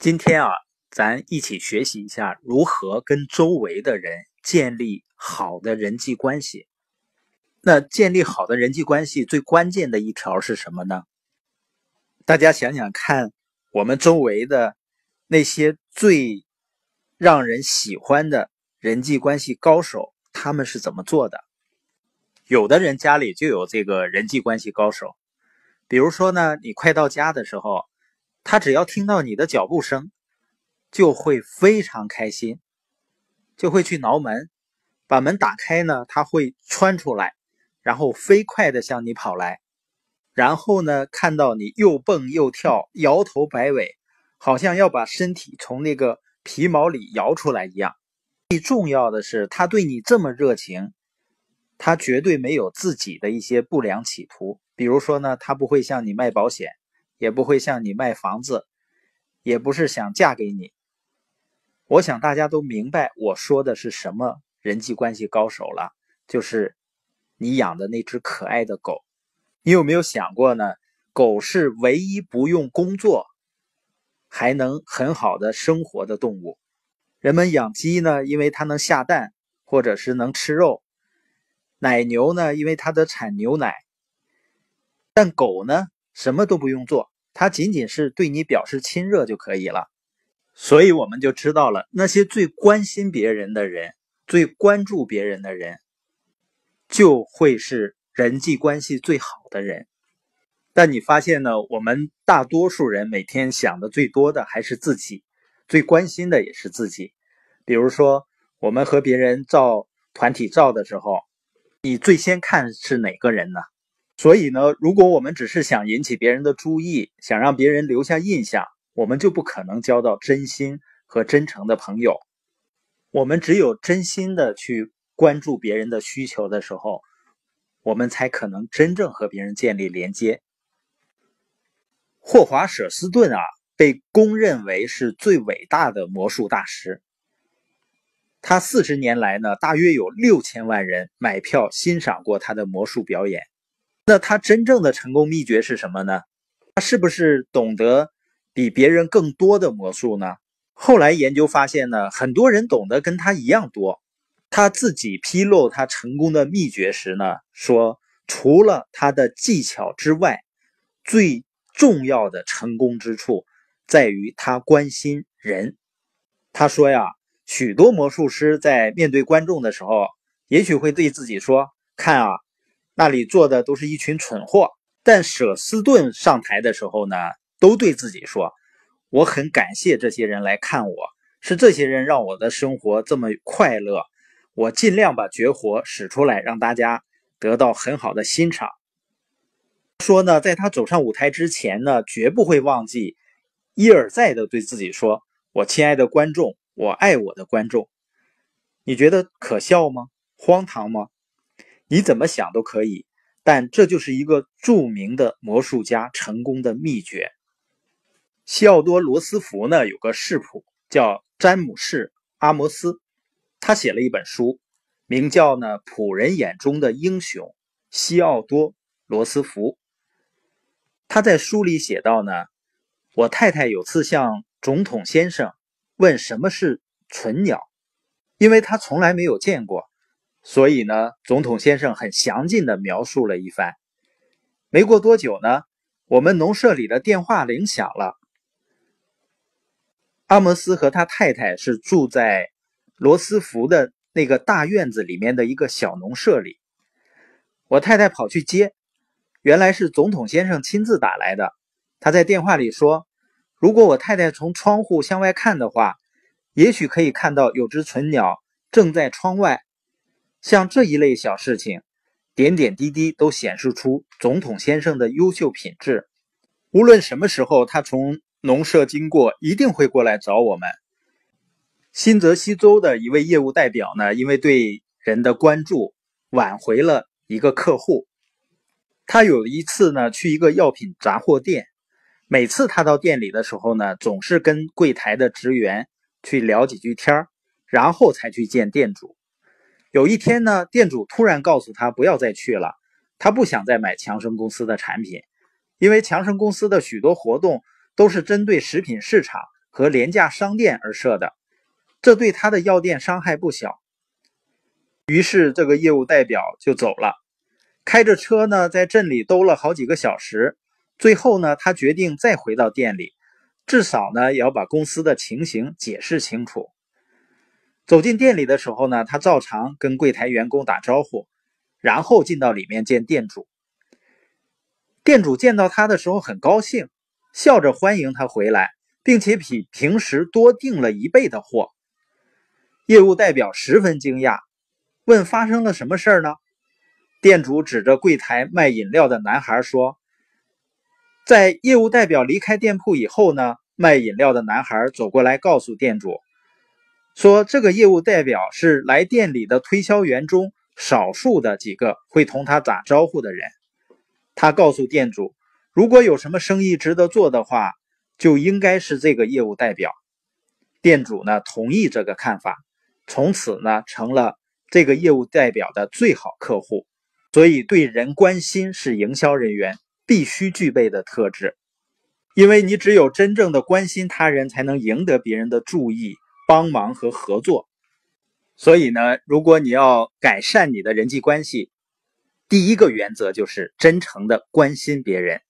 今天啊，咱一起学习一下如何跟周围的人建立好的人际关系。那建立好的人际关系最关键的一条是什么呢？大家想想看，我们周围的那些最让人喜欢的人际关系高手，他们是怎么做的？有的人家里就有这个人际关系高手，比如说呢，你快到家的时候。他只要听到你的脚步声，就会非常开心，就会去挠门，把门打开呢，他会窜出来，然后飞快的向你跑来，然后呢，看到你又蹦又跳，摇头摆尾，好像要把身体从那个皮毛里摇出来一样。最重要的是，他对你这么热情，他绝对没有自己的一些不良企图，比如说呢，他不会向你卖保险。也不会向你卖房子，也不是想嫁给你。我想大家都明白我说的是什么人际关系高手了，就是你养的那只可爱的狗。你有没有想过呢？狗是唯一不用工作还能很好的生活的动物。人们养鸡呢，因为它能下蛋，或者是能吃肉；奶牛呢，因为它的产牛奶。但狗呢？什么都不用做，他仅仅是对你表示亲热就可以了。所以我们就知道了，那些最关心别人的人，最关注别人的人，就会是人际关系最好的人。但你发现呢？我们大多数人每天想的最多的还是自己，最关心的也是自己。比如说，我们和别人照团体照的时候，你最先看是哪个人呢？所以呢，如果我们只是想引起别人的注意，想让别人留下印象，我们就不可能交到真心和真诚的朋友。我们只有真心的去关注别人的需求的时候，我们才可能真正和别人建立连接。霍华·舍斯顿啊，被公认为是最伟大的魔术大师。他四十年来呢，大约有六千万人买票欣赏过他的魔术表演。那他真正的成功秘诀是什么呢？他是不是懂得比别人更多的魔术呢？后来研究发现呢，很多人懂得跟他一样多。他自己披露他成功的秘诀时呢，说除了他的技巧之外，最重要的成功之处在于他关心人。他说呀，许多魔术师在面对观众的时候，也许会对自己说：“看啊。”那里坐的都是一群蠢货，但舍斯顿上台的时候呢，都对自己说：“我很感谢这些人来看我，是这些人让我的生活这么快乐。我尽量把绝活使出来，让大家得到很好的欣赏。”说呢，在他走上舞台之前呢，绝不会忘记一而再的对自己说：“我亲爱的观众，我爱我的观众。”你觉得可笑吗？荒唐吗？你怎么想都可以，但这就是一个著名的魔术家成功的秘诀。西奥多·罗斯福呢有个世仆叫詹姆士·阿摩斯，他写了一本书，名叫呢《仆人眼中的英雄西奥多·罗斯福》。他在书里写到呢，我太太有次向总统先生问什么是纯鸟，因为他从来没有见过。所以呢，总统先生很详尽的描述了一番。没过多久呢，我们农舍里的电话铃响了。阿摩斯和他太太是住在罗斯福的那个大院子里面的一个小农舍里。我太太跑去接，原来是总统先生亲自打来的。他在电话里说：“如果我太太从窗户向外看的话，也许可以看到有只纯鸟正在窗外。”像这一类小事情，点点滴滴都显示出总统先生的优秀品质。无论什么时候他从农舍经过，一定会过来找我们。新泽西州的一位业务代表呢，因为对人的关注，挽回了一个客户。他有一次呢，去一个药品杂货店，每次他到店里的时候呢，总是跟柜台的职员去聊几句天然后才去见店主。有一天呢，店主突然告诉他不要再去了，他不想再买强生公司的产品，因为强生公司的许多活动都是针对食品市场和廉价商店而设的，这对他的药店伤害不小。于是，这个业务代表就走了，开着车呢，在镇里兜了好几个小时。最后呢，他决定再回到店里，至少呢，也要把公司的情形解释清楚。走进店里的时候呢，他照常跟柜台员工打招呼，然后进到里面见店主。店主见到他的时候很高兴，笑着欢迎他回来，并且比平时多订了一倍的货。业务代表十分惊讶。问发生了什么事儿呢？店主指着柜台卖饮料的男孩说：“在业务代表离开店铺以后呢，卖饮料的男孩走过来告诉店主，说这个业务代表是来店里的推销员中少数的几个会同他打招呼的人。他告诉店主，如果有什么生意值得做的话，就应该是这个业务代表。店主呢同意这个看法，从此呢成了。”这个业务代表的最好客户，所以对人关心是营销人员必须具备的特质。因为你只有真正的关心他人，才能赢得别人的注意、帮忙和合作。所以呢，如果你要改善你的人际关系，第一个原则就是真诚的关心别人。